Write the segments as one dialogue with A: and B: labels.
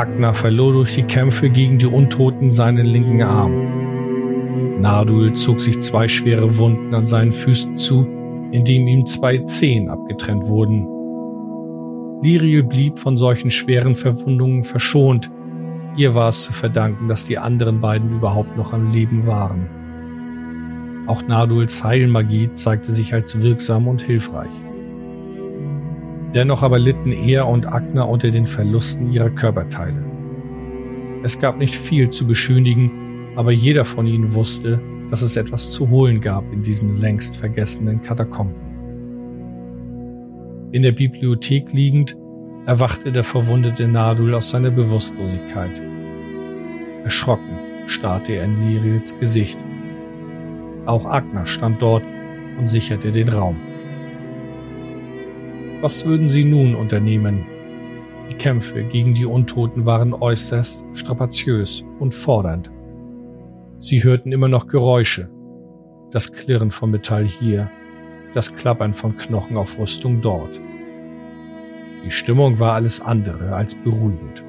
A: Agner verlor durch die Kämpfe gegen die Untoten seinen linken Arm. Nadul zog sich zwei schwere Wunden an seinen Füßen zu, indem ihm zwei Zehen abgetrennt wurden. Liriel blieb von solchen schweren Verwundungen verschont. Ihr war es zu verdanken, dass die anderen beiden überhaupt noch am Leben waren. Auch Naduls Heilmagie zeigte sich als wirksam und hilfreich. Dennoch aber litten er und Agner unter den Verlusten ihrer Körperteile. Es gab nicht viel zu beschönigen, aber jeder von ihnen wusste, dass es etwas zu holen gab in diesen längst vergessenen Katakomben. In der Bibliothek liegend erwachte der verwundete Nadul aus seiner Bewusstlosigkeit. Erschrocken starrte er in Liriels Gesicht. Auch Agner stand dort und sicherte den Raum. Was würden sie nun unternehmen? Die Kämpfe gegen die Untoten waren äußerst strapaziös und fordernd. Sie hörten immer noch Geräusche. Das Klirren von Metall hier, das Klappern von Knochen auf Rüstung dort. Die Stimmung war alles andere als beruhigend.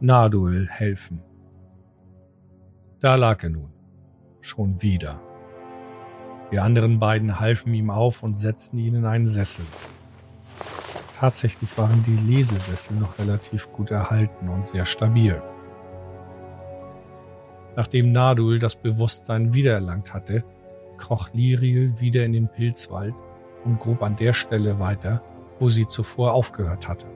A: Nadul helfen. Da lag er nun, schon wieder. Die anderen beiden halfen ihm auf und setzten ihn in einen Sessel. Tatsächlich waren die Lesesessel noch relativ gut erhalten und sehr stabil. Nachdem Nadul das Bewusstsein wiedererlangt hatte, kroch Liriel wieder in den Pilzwald und grub an der Stelle weiter, wo sie zuvor aufgehört hatte.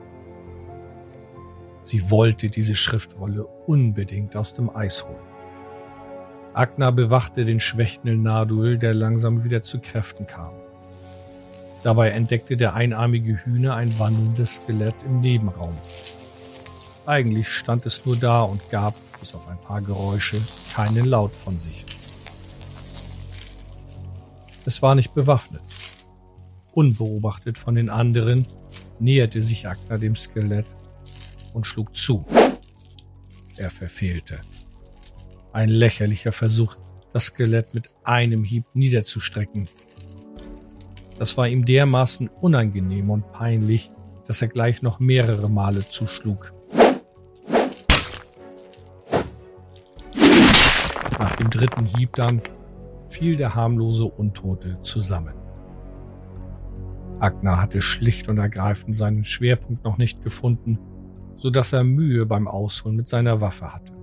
A: Sie wollte diese Schriftrolle unbedingt aus dem Eis holen. Agna bewachte den schwächenden Nadul, der langsam wieder zu Kräften kam. Dabei entdeckte der einarmige Hühner ein wandelndes Skelett im Nebenraum. Eigentlich stand es nur da und gab, bis auf ein paar Geräusche, keinen Laut von sich. Es war nicht bewaffnet. Unbeobachtet von den anderen näherte sich Agna dem Skelett und schlug zu. Er verfehlte. Ein lächerlicher Versuch, das Skelett mit einem Hieb niederzustrecken. Das war ihm dermaßen unangenehm und peinlich, dass er gleich noch mehrere Male zuschlug. Nach dem dritten Hieb dann fiel der harmlose Untote zusammen. Agner hatte schlicht und ergreifend seinen Schwerpunkt noch nicht gefunden so dass er Mühe beim Ausholen mit seiner Waffe hatte.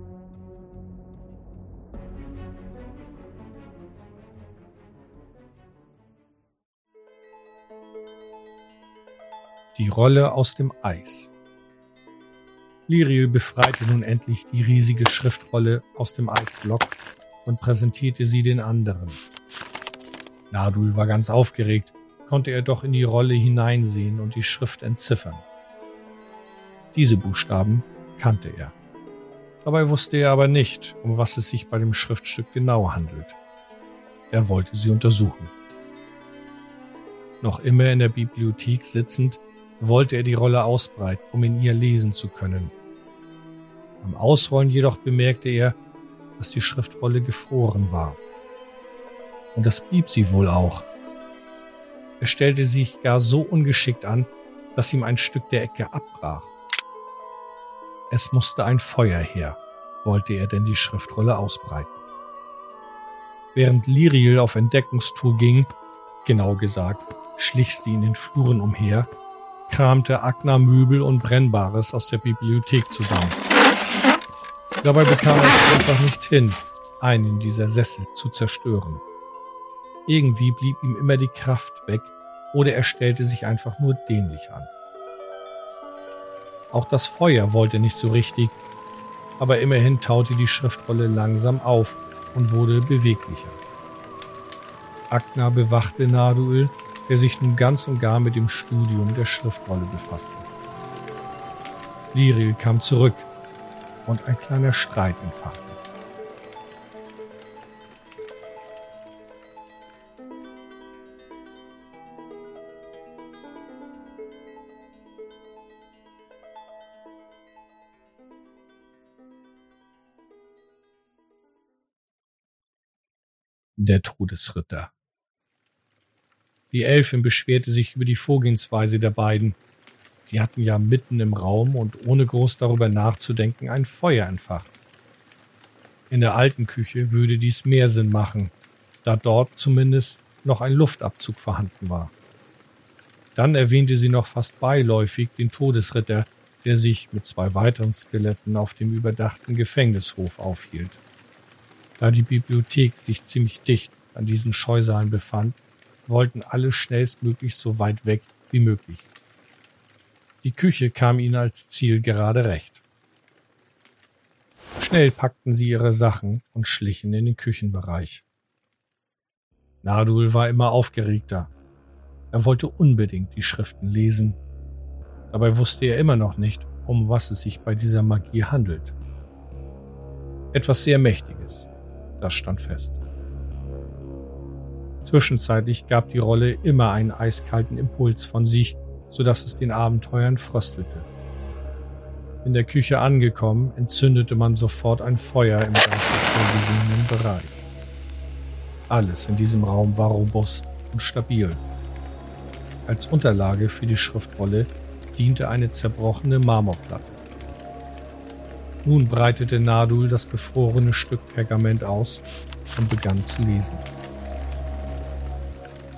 A: Die Rolle aus dem Eis. Liriel befreite nun endlich die riesige Schriftrolle aus dem Eisblock und präsentierte sie den anderen. Nadul war ganz aufgeregt, konnte er doch in die Rolle hineinsehen und die Schrift entziffern. Diese Buchstaben kannte er. Dabei wusste er aber nicht, um was es sich bei dem Schriftstück genau handelt. Er wollte sie untersuchen. Noch immer in der Bibliothek sitzend, wollte er die Rolle ausbreiten, um in ihr lesen zu können. Beim Ausrollen jedoch bemerkte er, dass die Schriftrolle gefroren war. Und das blieb sie wohl auch. Er stellte sich gar so ungeschickt an, dass ihm ein Stück der Ecke abbrach. Es musste ein Feuer her, wollte er denn die Schriftrolle ausbreiten. Während Liriel auf Entdeckungstour ging, genau gesagt, schlich sie in den Fluren umher, kramte Agna Möbel und Brennbares aus der Bibliothek zusammen. Dabei bekam er es einfach nicht hin, einen dieser Sessel zu zerstören. Irgendwie blieb ihm immer die Kraft weg oder er stellte sich einfach nur dämlich an. Auch das Feuer wollte nicht so richtig, aber immerhin taute die Schriftrolle langsam auf und wurde beweglicher. Agna bewachte Naduil, der sich nun ganz und gar mit dem Studium der Schriftrolle befasste. Liril kam zurück und ein kleiner Streit entfachte. Der Todesritter. Die Elfin beschwerte sich über die Vorgehensweise der beiden. Sie hatten ja mitten im Raum und ohne groß darüber nachzudenken ein Feuer entfacht. In der alten Küche würde dies mehr Sinn machen, da dort zumindest noch ein Luftabzug vorhanden war. Dann erwähnte sie noch fast beiläufig den Todesritter, der sich mit zwei weiteren Skeletten auf dem überdachten Gefängnishof aufhielt. Da die Bibliothek sich ziemlich dicht an diesen Scheusalen befand, wollten alle schnellstmöglich so weit weg wie möglich. Die Küche kam ihnen als Ziel gerade recht. Schnell packten sie ihre Sachen und schlichen in den Küchenbereich. Nadul war immer aufgeregter. Er wollte unbedingt die Schriften lesen. Dabei wusste er immer noch nicht, um was es sich bei dieser Magie handelt. Etwas sehr Mächtiges, das stand fest. Zwischenzeitlich gab die Rolle immer einen eiskalten Impuls von sich, so dass es den Abenteuern fröstelte. In der Küche angekommen, entzündete man sofort ein Feuer im vorgesehenen Bereich. Alles in diesem Raum war robust und stabil. Als Unterlage für die Schriftrolle diente eine zerbrochene Marmorplatte. Nun breitete Nadul das gefrorene Stück Pergament aus und begann zu lesen.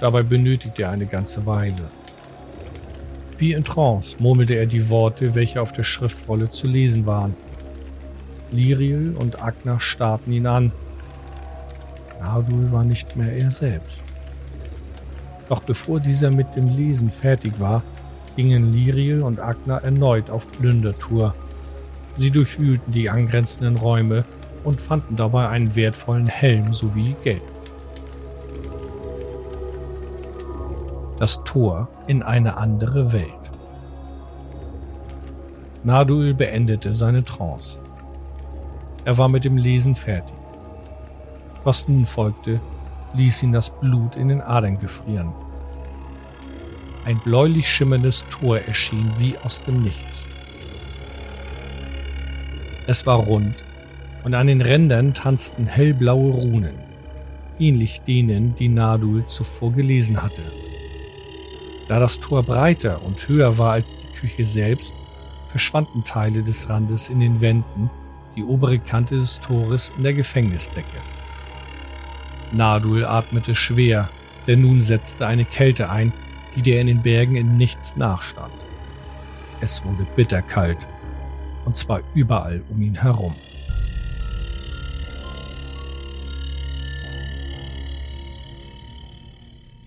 A: Dabei benötigte er eine ganze Weile. Wie in Trance murmelte er die Worte, welche auf der Schriftrolle zu lesen waren. Liriel und Agna starrten ihn an. Nadul war nicht mehr er selbst. Doch bevor dieser mit dem Lesen fertig war, gingen Liriel und Agna erneut auf Plündertour. Sie durchwühlten die angrenzenden Räume und fanden dabei einen wertvollen Helm sowie Geld. Das Tor in eine andere Welt. Naduil beendete seine Trance. Er war mit dem Lesen fertig. Was nun folgte, ließ ihn das Blut in den Adern gefrieren. Ein bläulich schimmerndes Tor erschien wie aus dem Nichts. Es war rund und an den Rändern tanzten hellblaue Runen, ähnlich denen, die Nadul zuvor gelesen hatte. Da das Tor breiter und höher war als die Küche selbst, verschwanden Teile des Randes in den Wänden, die obere Kante des Tores in der Gefängnisdecke. Nadul atmete schwer, denn nun setzte eine Kälte ein, die der in den Bergen in nichts nachstand. Es wurde bitterkalt, und zwar überall um ihn herum.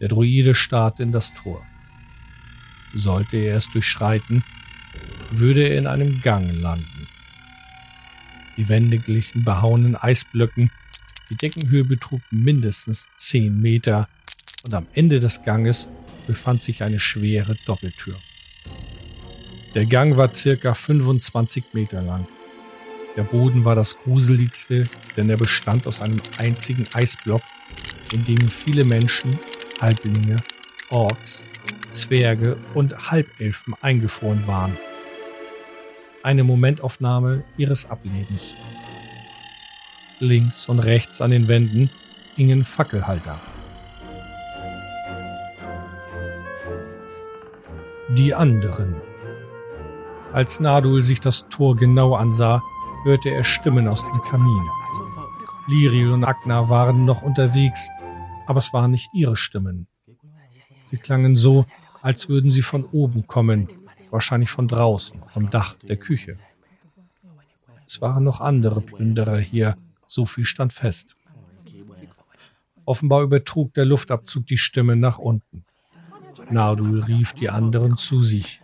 A: Der Druide starrte in das Tor. Sollte er es durchschreiten, würde er in einem Gang landen. Die Wände glichen behauenen Eisblöcken, die Deckenhöhe betrug mindestens zehn Meter und am Ende des Ganges befand sich eine schwere Doppeltür. Der Gang war circa 25 Meter lang. Der Boden war das gruseligste, denn er bestand aus einem einzigen Eisblock, in dem viele Menschen, Halblinge, Orks, Zwerge und Halbelfen eingefroren waren. Eine Momentaufnahme ihres Ablebens. Links und rechts an den Wänden hingen Fackelhalter. Die anderen. Als Nadul sich das Tor genau ansah, hörte er Stimmen aus dem Kamin. Liriel und Agna waren noch unterwegs, aber es waren nicht ihre Stimmen. Sie klangen so, als würden sie von oben kommen, wahrscheinlich von draußen, vom Dach der Küche. Es waren noch andere Plünderer hier, so viel stand fest. Offenbar übertrug der Luftabzug die Stimme nach unten. Nardul rief die anderen zu sich.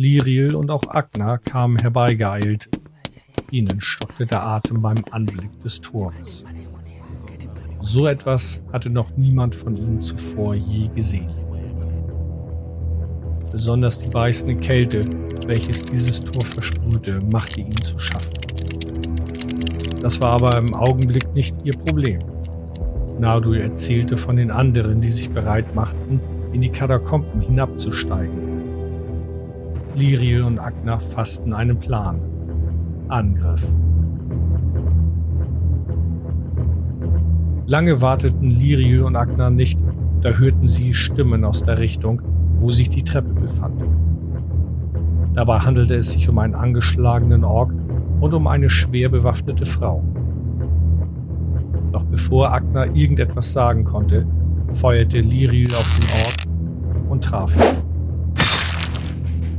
A: Liriel und auch Agna kamen herbeigeeilt. Ihnen stockte der Atem beim Anblick des Tores. So etwas hatte noch niemand von ihnen zuvor je gesehen. Besonders die beißende Kälte, welches dieses Tor versprühte, machte ihnen zu schaffen. Das war aber im Augenblick nicht ihr Problem. Nardul erzählte von den anderen, die sich bereit machten, in die Katakomben hinabzusteigen. Liriel und Agna fassten einen Plan. Angriff. Lange warteten Liriel und Agnar nicht, da hörten sie Stimmen aus der Richtung, wo sich die Treppe befand. Dabei handelte es sich um einen angeschlagenen Ork und um eine schwer bewaffnete Frau. Doch bevor Agnar irgendetwas sagen konnte, feuerte Liriel auf den Ork und traf ihn.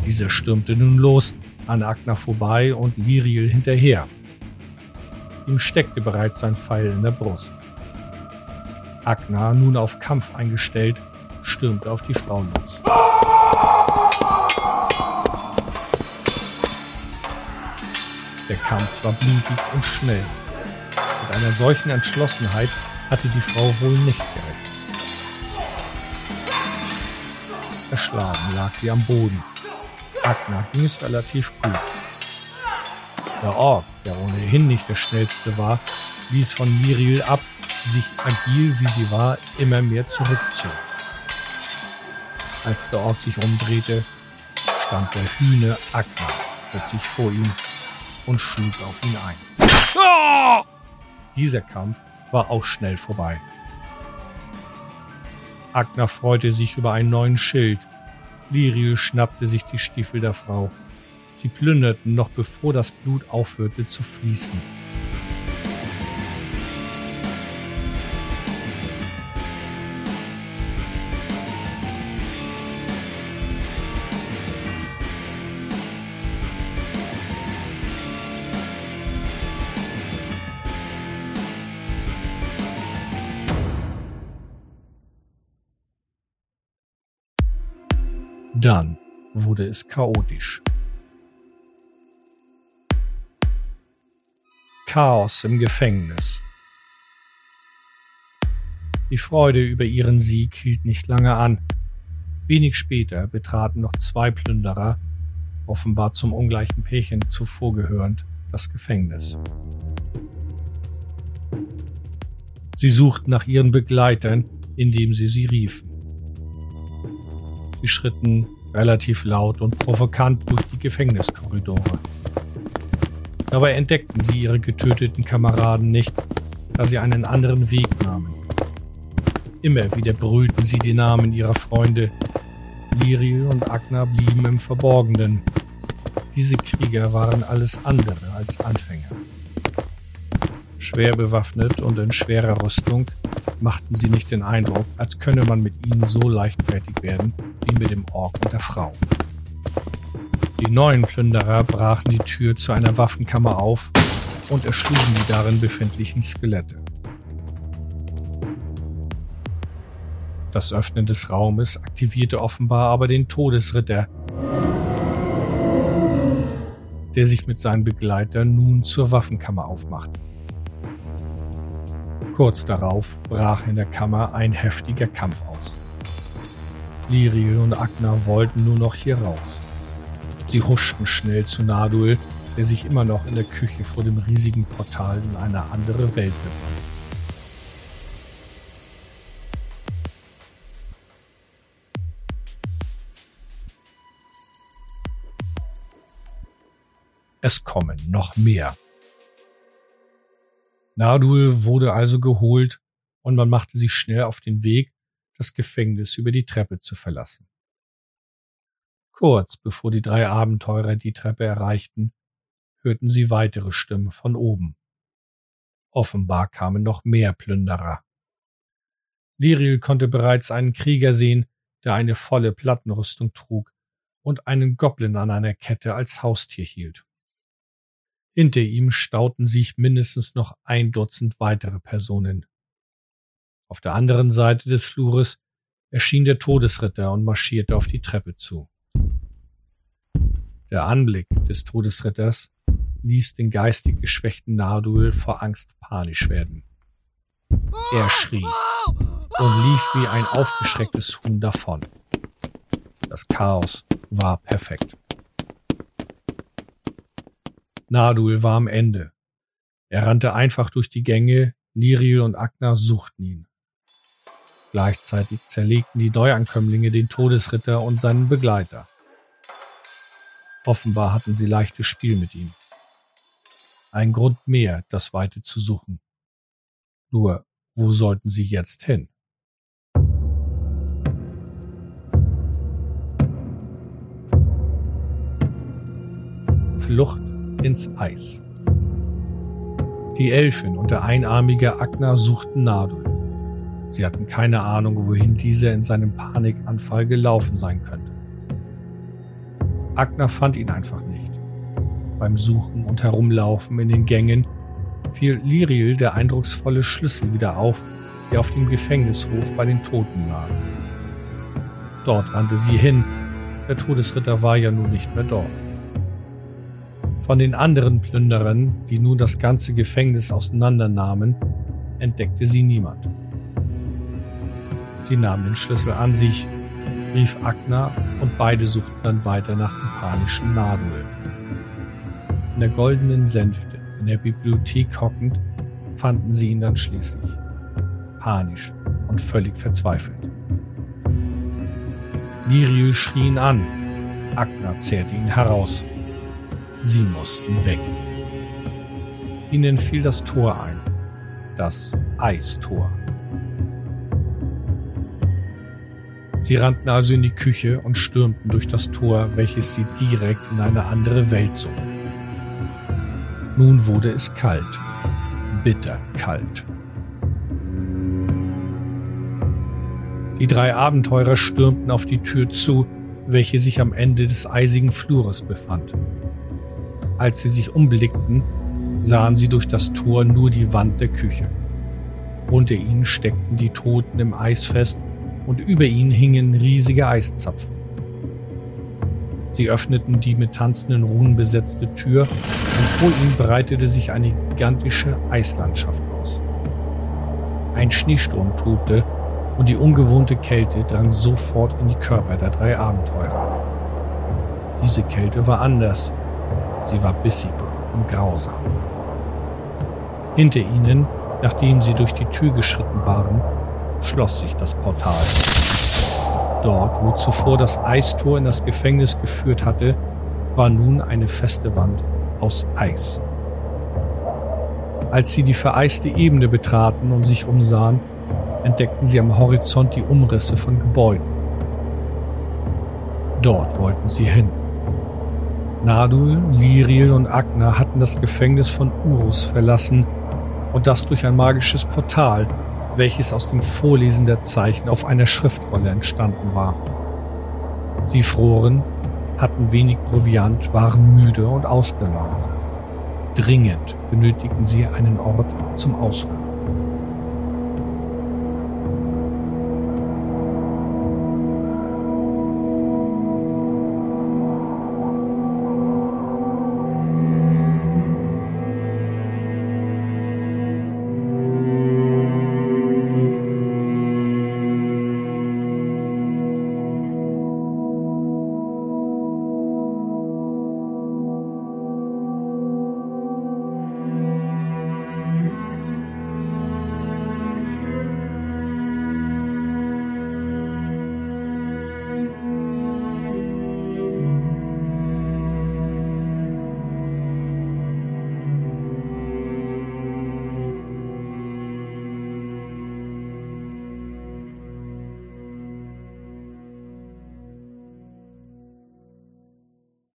A: Dieser stürmte nun los, an Agnar vorbei und Liriel hinterher. Ihm steckte bereits sein Pfeil in der Brust. Agnar, nun auf Kampf eingestellt, stürmte auf die Frau los. Der Kampf war blutig und schnell. Mit einer solchen Entschlossenheit hatte die Frau wohl nicht gerechnet. Erschlagen lag sie am Boden. Agnar ging es relativ gut. Der Ork, der ohnehin nicht der schnellste war, ließ von Miriel ab, sich agil wie sie war, immer mehr zurückzog. Als der Ork sich umdrehte, stand der Hühne Agnar plötzlich vor ihm und schlug auf ihn ein. Dieser Kampf war auch schnell vorbei. Agnar freute sich über einen neuen Schild. Liriel schnappte sich die Stiefel der Frau. Sie plünderten noch bevor das Blut aufhörte zu fließen. Dann wurde es chaotisch. Chaos im Gefängnis. Die Freude über ihren Sieg hielt nicht lange an. Wenig später betraten noch zwei Plünderer, offenbar zum ungleichen Pärchen zuvor gehörend, das Gefängnis. Sie suchten nach ihren Begleitern, indem sie sie riefen. Sie schritten relativ laut und provokant durch die Gefängniskorridore. Dabei entdeckten sie ihre getöteten Kameraden nicht, da sie einen anderen Weg nahmen. Immer wieder brüllten sie die Namen ihrer Freunde. Liriel und Agna blieben im Verborgenen. Diese Krieger waren alles andere als Anfänger. Schwer bewaffnet und in schwerer Rüstung machten sie nicht den Eindruck, als könne man mit ihnen so leichtfertig werden wie mit dem Ork und der Frau. Die neuen Plünderer brachen die Tür zu einer Waffenkammer auf und erschlugen die darin befindlichen Skelette. Das Öffnen des Raumes aktivierte offenbar aber den Todesritter, der sich mit seinen Begleitern nun zur Waffenkammer aufmachte. Kurz darauf brach in der Kammer ein heftiger Kampf aus. Liriel und Agnar wollten nur noch hier raus. Sie huschten schnell zu Nadul, der sich immer noch in der Küche vor dem riesigen Portal in eine andere Welt befand. Es kommen noch mehr. Nardul wurde also geholt und man machte sich schnell auf den Weg, das Gefängnis über die Treppe zu verlassen. Kurz bevor die drei Abenteurer die Treppe erreichten, hörten sie weitere Stimmen von oben. Offenbar kamen noch mehr Plünderer. Liriel konnte bereits einen Krieger sehen, der eine volle Plattenrüstung trug und einen Goblin an einer Kette als Haustier hielt. Hinter ihm stauten sich mindestens noch ein Dutzend weitere Personen. Auf der anderen Seite des Flures erschien der Todesritter und marschierte auf die Treppe zu. Der Anblick des Todesritters ließ den geistig geschwächten Nardul vor Angst panisch werden. Er schrie und lief wie ein aufgeschrecktes Huhn davon. Das Chaos war perfekt. Nadul war am Ende. Er rannte einfach durch die Gänge, Liriel und Agna suchten ihn. Gleichzeitig zerlegten die Neuankömmlinge den Todesritter und seinen Begleiter. Offenbar hatten sie leichtes Spiel mit ihm. Ein Grund mehr, das Weite zu suchen. Nur Wo sollten sie jetzt hin? Flucht ins Eis. Die Elfin und der einarmige Agner suchten Nadul. Sie hatten keine Ahnung, wohin dieser in seinem Panikanfall gelaufen sein könnte. Agner fand ihn einfach nicht. Beim Suchen und Herumlaufen in den Gängen fiel Liriel der eindrucksvolle Schlüssel wieder auf, der auf dem Gefängnishof bei den Toten lag. Dort rannte sie hin, der Todesritter war ja nun nicht mehr dort. Von den anderen Plünderern, die nun das ganze Gefängnis auseinandernahmen, entdeckte sie niemand. Sie nahm den Schlüssel an sich, rief Agna und beide suchten dann weiter nach dem panischen Nadel. In der goldenen Sänfte, in der Bibliothek hockend, fanden sie ihn dann schließlich. Panisch und völlig verzweifelt. Liriu schrie ihn an. Agna zerrte ihn heraus. Sie mussten weg. Ihnen fiel das Tor ein. Das Eistor. Sie rannten also in die Küche und stürmten durch das Tor, welches sie direkt in eine andere Welt zog. Nun wurde es kalt, bitter kalt. Die drei Abenteurer stürmten auf die Tür zu, welche sich am Ende des eisigen Flures befand. Als sie sich umblickten, sahen sie durch das Tor nur die Wand der Küche. Unter ihnen steckten die Toten im Eis fest und über ihnen hingen riesige Eiszapfen. Sie öffneten die mit tanzenden Runen besetzte Tür und vor ihnen breitete sich eine gigantische Eislandschaft aus. Ein Schneesturm tobte und die ungewohnte Kälte drang sofort in die Körper der drei Abenteurer. Diese Kälte war anders Sie war bissig und grausam. Hinter ihnen, nachdem sie durch die Tür geschritten waren, schloss sich das Portal. Dort, wo zuvor das Eistor in das Gefängnis geführt hatte, war nun eine feste Wand aus Eis. Als sie die vereiste Ebene betraten und sich umsahen, entdeckten sie am Horizont die Umrisse von Gebäuden. Dort wollten sie hin. Nadul, Liriel und Agna hatten das Gefängnis von Urus verlassen und das durch ein magisches Portal, welches aus dem Vorlesen der Zeichen auf einer Schriftrolle entstanden war. Sie froren, hatten wenig Proviant, waren müde und ausgelaugt. Dringend benötigten sie einen Ort zum Ausruhen.